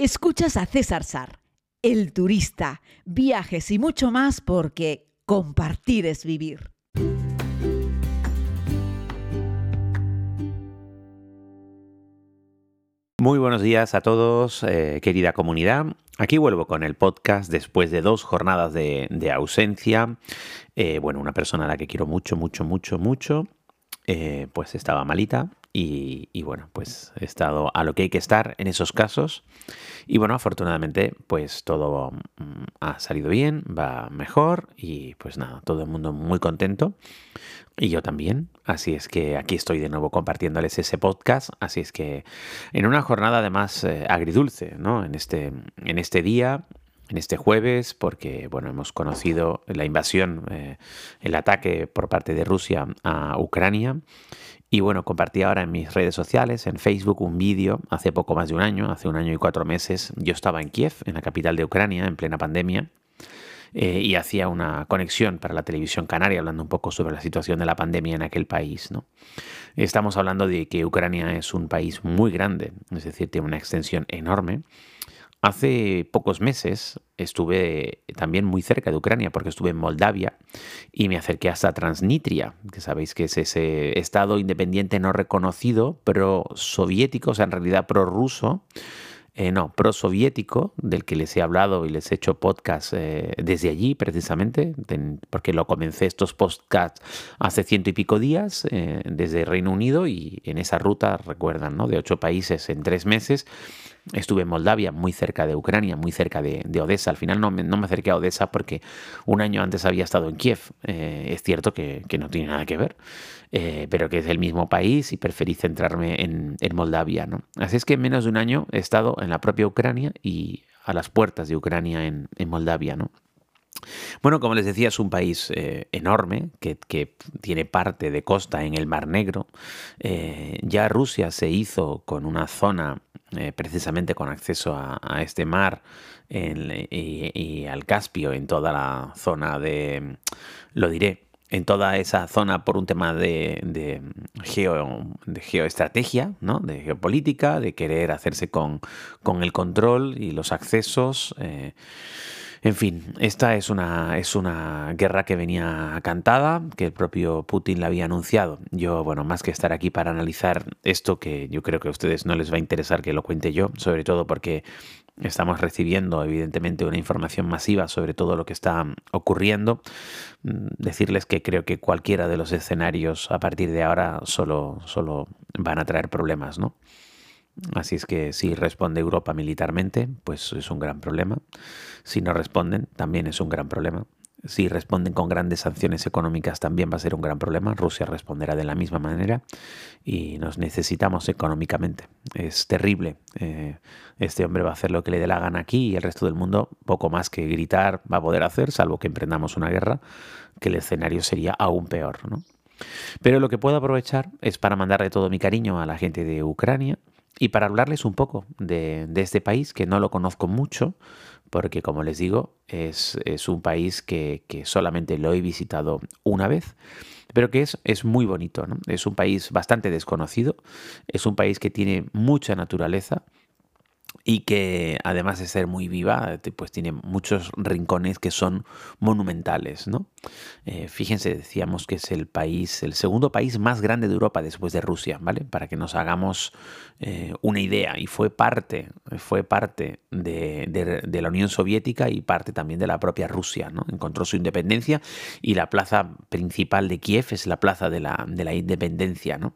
Escuchas a César Sar, el turista, viajes y mucho más porque compartir es vivir. Muy buenos días a todos, eh, querida comunidad. Aquí vuelvo con el podcast después de dos jornadas de, ausencia. Eh, bueno, una persona a la que quiero mucho, mucho, mucho, mucho, eh, pues estaba malita y, bueno, pues he estado a lo que hay que estar en esos casos. Y bueno, afortunadamente, pues todo mm, ha salido bien, va mejor y pues nada, todo el mundo muy contento. Y yo también. Así es que aquí estoy de nuevo compartiéndoles ese podcast. Así es que en una jornada además eh, agridulce, ¿no? En este, en este día en este jueves, porque bueno, hemos conocido la invasión, eh, el ataque por parte de Rusia a Ucrania. Y bueno, compartí ahora en mis redes sociales, en Facebook, un vídeo hace poco más de un año, hace un año y cuatro meses. Yo estaba en Kiev, en la capital de Ucrania, en plena pandemia. Eh, y hacía una conexión para la televisión canaria hablando un poco sobre la situación de la pandemia en aquel país. ¿no? Estamos hablando de que Ucrania es un país muy grande, es decir, tiene una extensión enorme Hace pocos meses estuve también muy cerca de Ucrania porque estuve en Moldavia y me acerqué hasta Transnistria, que sabéis que es ese estado independiente no reconocido, pro soviético, o sea, en realidad pro ruso, eh, no, pro-soviético, del que les he hablado y les he hecho podcast eh, desde allí precisamente, porque lo comencé estos podcasts hace ciento y pico días eh, desde Reino Unido y en esa ruta, recuerdan, ¿no? de ocho países en tres meses. Estuve en Moldavia, muy cerca de Ucrania, muy cerca de, Odessa. Al final no me, no me, acerqué a Odessa porque un año antes había estado en Kiev. es cierto que, que, no tiene nada que ver. Eh, pero que es el mismo país y preferí centrarme en, Moldavia. ¿no? Así es que en menos de un año he estado en la propia Ucrania y a las puertas de Ucrania en, Moldavia. ¿no? Bueno, como les decía, es un país eh, enorme que, tiene parte de costa en el Mar Negro. Eh, ya Rusia se hizo con una zona precisamente con acceso a, este mar y, al Caspio en toda la zona de, lo diré, en toda esa zona por un tema de, de, geoestrategia, ¿no? de geopolítica, de querer hacerse con, el control y los accesos. Eh, en fin, esta es una, es una guerra que venía cantada, que el propio Putin la había anunciado. Yo, bueno, más que estar aquí para analizar esto, que yo creo que a ustedes no les va a interesar que lo cuente yo, sobre todo porque Estamos recibiendo, evidentemente, una información masiva sobre todo lo que está ocurriendo. Mm, decirles que creo que cualquiera de los escenarios a partir de ahora solo, solo van a traer problemas, ¿no? Así es que si responde Europa militarmente, pues es un gran problema. Si no responden, también es un gran problema. Si responden con grandes sanciones económicas también va a ser un gran problema. Rusia responderá de la misma manera y nos necesitamos económicamente. Es terrible. Eh, este hombre va a hacer lo que le dé la gana aquí y el resto del mundo poco más que gritar va a poder hacer, salvo que emprendamos una guerra, que el escenario sería aún peor. Pero lo que puedo aprovechar es para mandarle todo mi cariño a la gente de Ucrania y para hablarles un poco de este país que no lo conozco mucho porque como les digo, es, un país que, solamente lo he visitado una vez, pero que es, muy bonito. Es un país bastante desconocido, es un país que tiene mucha naturaleza, y que además de ser muy viva, pues tiene muchos rincones que son monumentales, ¿no? Eh, fíjense, decíamos que es el país, el segundo país más grande de Europa después de Rusia, ¿vale? Para que nos hagamos eh, una idea. Y fue parte, fue parte de, la Unión Soviética y parte también de la propia Rusia, ¿no? Encontró su independencia y la plaza principal de Kiev es la plaza de la, de la independencia, ¿no?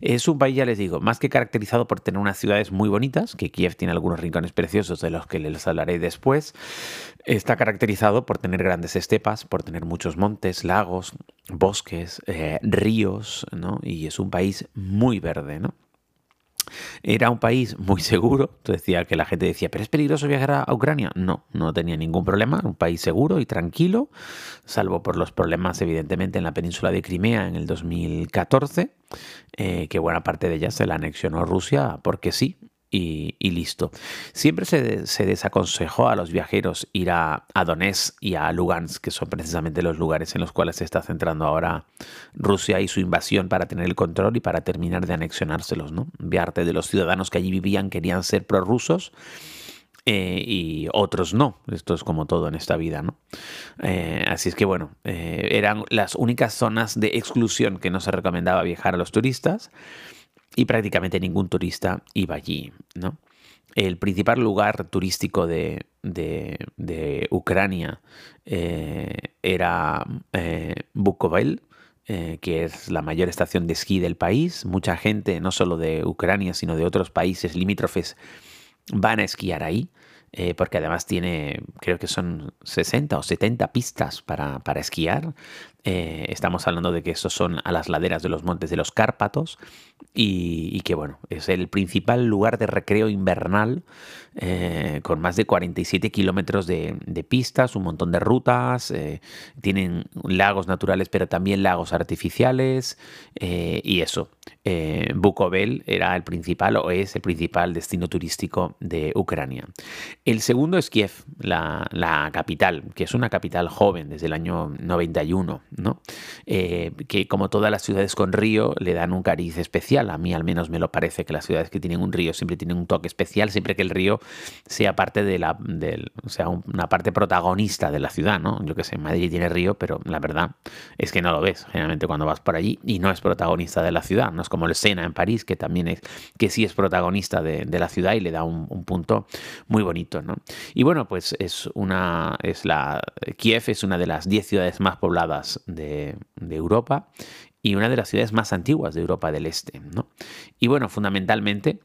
Es un país, ya les digo, más que caracterizado por tener unas ciudades muy bonitas, que Kiev tiene algunos rincones preciosos de los que les hablaré después, está caracterizado por tener grandes estepas, por tener muchos montes, lagos, bosques, eh, ríos, ¿no? Y es un país muy verde, ¿no? Era un país muy seguro. Decía que la gente decía, ¿pero es peligroso viajar a Ucrania? No, no tenía ningún problema. Un país seguro y tranquilo, salvo por los problemas, evidentemente, en la península de Crimea en el 2014, eh, que buena parte de ella se la anexionó Rusia porque sí y, listo. Siempre se, desaconsejó a los viajeros ir a, Donetsk y a Lugansk, que son precisamente los lugares en los cuales se está centrando ahora Rusia y su invasión para tener el control y para terminar de anexionárselos. ¿no? Viarte de los ciudadanos que allí vivían querían ser prorrusos eh, y otros no. Esto es como todo en esta vida, ¿no? Eh, así es que bueno, eh, eran las únicas zonas de exclusión que no se recomendaba viajar a los turistas y prácticamente ningún turista iba allí, ¿no? El principal lugar turístico de, Ucrania era Bukovel, que es la mayor estación de esquí del país. Mucha gente, no solo de Ucrania, sino de otros países limítrofes, van a esquiar ahí. Eh, porque además tiene, creo que son 60 o 70 pistas para, para esquiar. Eh, estamos hablando de que estos son a las laderas de los montes de los Cárpatos y, que bueno, es el principal lugar de recreo invernal eh, con más de 47 kilómetros de, pistas, un montón de rutas, tienen lagos naturales pero también lagos artificiales y eso. Bukovel era el principal o es el principal destino turístico de Ucrania. El segundo es Kiev, la, capital, que es una capital joven desde el año 91 ¿no? Eh, que como todas las ciudades con río le dan un cariz especial. A mí al menos me lo parece que las ciudades que tienen un río siempre tienen un toque especial, siempre que el río sea parte de la, sea una parte protagonista de la ciudad, ¿no? Yo que sé, Madrid tiene río, pero la verdad es que no lo ves generalmente cuando vas por allí y no es protagonista de la ciudad, no es como el Sena en París, que también es, que sí es protagonista de, la ciudad y le da un, punto muy bonito, Y bueno, pues es una, es la, Kiev es una de las 10 ciudades más pobladas de, Europa y una de las ciudades más antiguas de Europa del Este. ¿no? Y bueno, fundamentalmente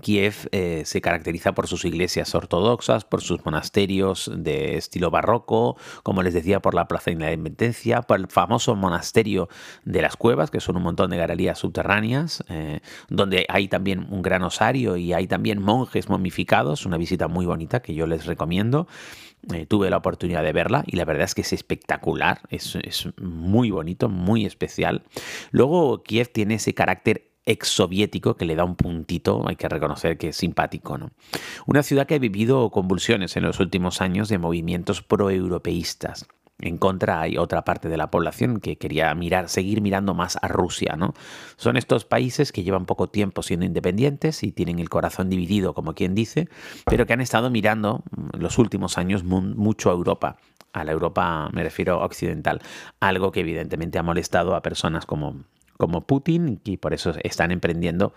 Kiev eh, se caracteriza por sus iglesias ortodoxas, por sus monasterios de estilo barroco, como les decía, por la Plaza de la Independencia, por el famoso monasterio de las cuevas, que son un montón de galerías subterráneas, eh, donde hay también un gran osario y hay también monjes momificados, una visita muy bonita que yo les recomiendo. Eh, tuve la oportunidad de verla y la verdad es que es espectacular, es, es muy bonito, muy especial. Luego Kiev tiene ese carácter exsoviético que le da un puntito, hay que reconocer que es simpático. ¿no? Una ciudad que ha vivido convulsiones en los últimos años de movimientos proeuropeístas. En contra hay otra parte de la población que quería mirar, seguir mirando más a Rusia, ¿no? Son estos países que llevan poco tiempo siendo independientes y tienen el corazón dividido, como quien dice, pero que han estado mirando los últimos años mucho a Europa, a la Europa me refiero occidental, algo que evidentemente ha molestado a personas como como Putin y por eso están emprendiendo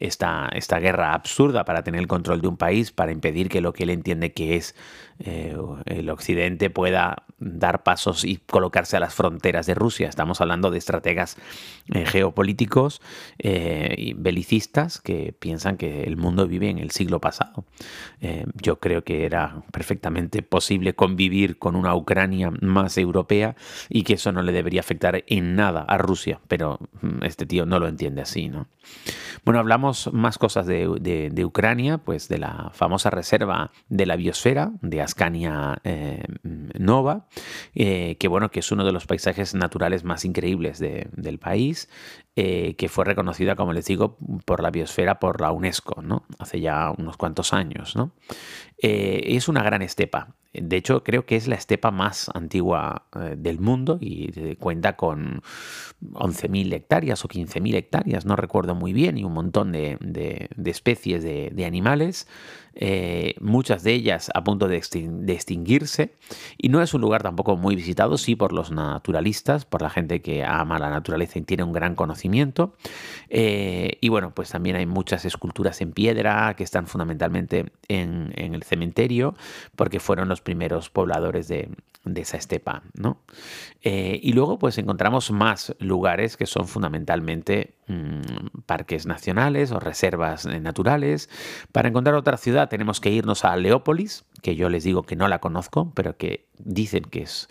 esta, esta guerra absurda para tener el control de un país, para impedir que lo que él entiende que es eh, el occidente pueda dar pasos y colocarse a las fronteras de Rusia. Estamos hablando de estrategas eh, geopolíticos eh, y belicistas que piensan que el mundo vive en el siglo pasado. yo creo que era perfectamente posible convivir con una Ucrania más europea y que eso no le debería afectar en nada a Rusia, pero mm, este tío no lo entiende así, ¿no? Bueno, hablamos más cosas de, Ucrania, pues de la famosa reserva de la biosfera de Ascania eh, Nova, eh, que bueno, que es uno de los paisajes naturales más increíbles del país, eh, que fue reconocida, como les digo, por la biosfera, por la UNESCO, ¿no? Hace ya unos cuantos años, ¿no? es una gran estepa. De hecho, creo que es la estepa más antigua eh, del mundo y eh, cuenta con 11.000 hectáreas o 15.000 hectáreas, no recuerdo muy bien, y un montón de, especies de, animales, eh, muchas de ellas a punto de, extinguirse. Y no es un lugar tampoco muy visitado, sí, por los naturalistas, por la gente que ama la naturaleza y tiene un gran conocimiento. y bueno, pues también hay muchas esculturas en piedra que están fundamentalmente en, el cementerio, porque fueron los primeros pobladores de, esa estepa. ¿no? Eh, y luego pues encontramos más lugares que son fundamentalmente mm, parques nacionales o reservas eh, naturales. Para encontrar otra tenemos que irnos a Leópolis, que yo les digo que no la conozco, pero que dicen que es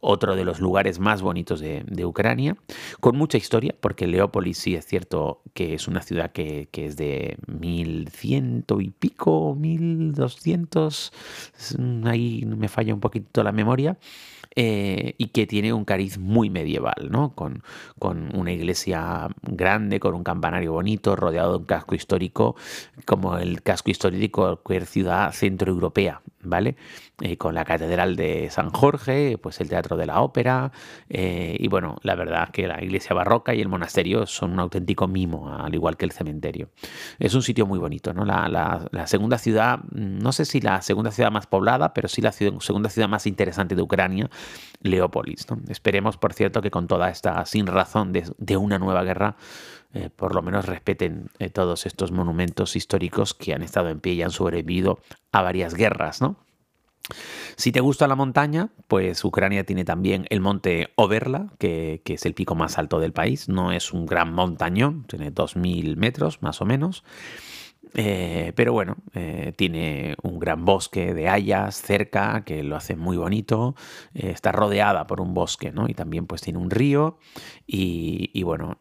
otro de los lugares más bonitos de, Ucrania, con mucha historia, porque Leópolis sí es cierto que es una ciudad que, es de 1100 y pico, 1200, ahí me falla un poquito la memoria, eh, y que tiene un cariz muy medieval, ¿no? Con, con, una iglesia grande, con un campanario bonito, rodeado de un casco histórico, como el casco histórico de cualquier ciudad centroeuropea ¿vale? Eh, con la Catedral de San Jorge, pues el Teatro de la Ópera, eh, y bueno, la verdad que la iglesia barroca y el monasterio son un auténtico mimo, al igual que el cementerio. Es un sitio muy bonito, ¿no? La, segunda ciudad, no sé si la segunda ciudad más poblada, pero sí la segunda ciudad más interesante de Ucrania, Leópolis. Esperemos, por cierto, que con toda esta sin razón de, una nueva guerra, eh, por lo menos respeten todos estos monumentos históricos que han estado en pie y han sobrevivido a varias guerras, ¿no? Si te gusta la montaña, pues Ucrania tiene también el monte Overla, que, que, es el pico más alto del país. No es un gran montañón, tiene 2.000 metros más o menos. Eh, pero bueno, eh, tiene un gran bosque de hayas cerca que lo hace muy bonito. Eh, está rodeada por un bosque, ¿no? Y también pues tiene un río y, bueno,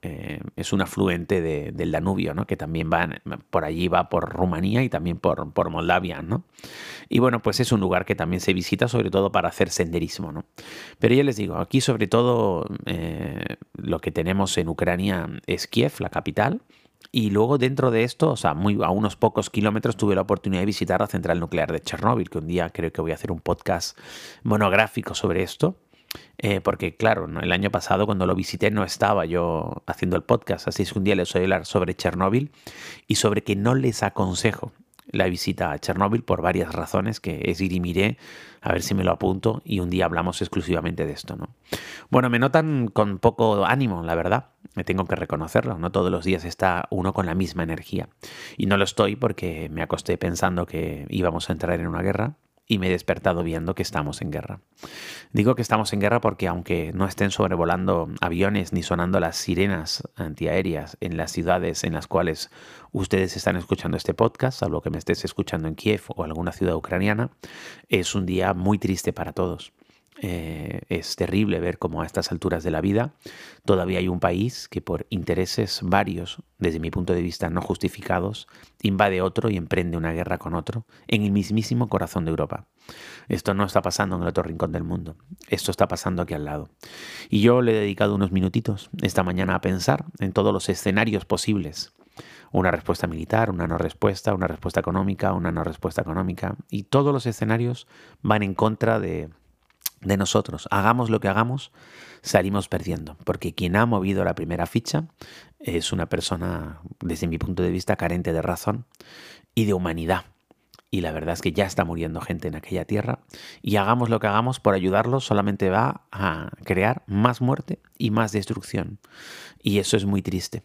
es un afluente del Danubio, ¿no? Que también va por allí, va por Rumanía y también por, Moldavia, ¿no? Y bueno, pues es un lugar que también se visita sobre todo para hacer senderismo, ¿no? Pero ya les digo, aquí sobre todo lo que tenemos en Ucrania es Kiev, la capital. Y luego dentro de esto, o sea, muy, a unos pocos kilómetros tuve la oportunidad de visitar la central nuclear de Chernóbil, que un día creo que voy a hacer un podcast monográfico sobre esto. Eh, porque claro, el año pasado cuando lo visité no estaba yo haciendo el podcast, así es que un día les voy a hablar sobre Chernóbil y sobre que no les aconsejo la visita a Chernóbil por varias razones que es ir y miré, a ver si me lo apunto y un día hablamos exclusivamente de esto, ¿no? Bueno, me notan con poco ánimo, la verdad, me tengo que reconocerlo, no todos los días está uno con la misma energía y no lo estoy porque me acosté pensando que íbamos a entrar en una guerra y me he despertado viendo que estamos en guerra. Digo que estamos en guerra porque aunque no estén sobrevolando aviones ni sonando las sirenas antiaéreas en las ciudades en las cuales ustedes están escuchando este podcast, salvo que me estés escuchando en Kiev o alguna ciudad ucraniana, es un día muy triste para todos. Eh, es terrible ver cómo a estas alturas de la vida todavía hay un país que por intereses varios, desde mi punto de vista no justificados, invade otro y emprende una guerra con otro en el mismísimo corazón de Europa. Esto no está pasando en el otro rincón del mundo, esto está pasando aquí al lado. Y yo le he dedicado unos minutitos esta mañana a pensar en todos los escenarios posibles una respuesta militar, una no respuesta, una respuesta económica, una no respuesta económica. Y todos los escenarios van en contra de, de nosotros. Hagamos lo que hagamos, salimos perdiendo, porque quien ha movido la primera ficha es una persona, desde mi punto de vista, carente de razón y de humanidad. Y la verdad es que ya está muriendo gente en aquella tierra. Y hagamos lo que hagamos por ayudarlos, solamente va a crear más muerte y más destrucción. Y eso es muy triste.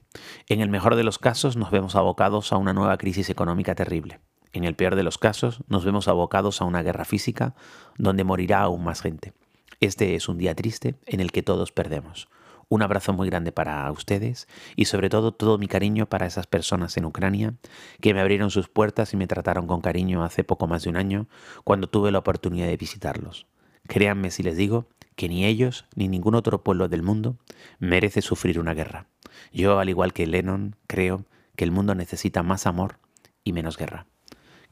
En el mejor de los casos nos vemos abocados a una nueva crisis económica terrible. En el peor de los casos, nos vemos abocados a una guerra física donde morirá aún más gente. Este es un día triste en el que todos perdemos. Un abrazo muy grande para ustedes y sobre todo todo mi cariño para esas personas en Ucrania que me abrieron sus puertas y me trataron con cariño hace poco más de un año cuando tuve la oportunidad de visitarlos. Créanme si les digo que ni ellos ni ningún otro pueblo del mundo merece sufrir una guerra. Yo, al igual que Lennon, creo que el mundo necesita más amor y menos guerra.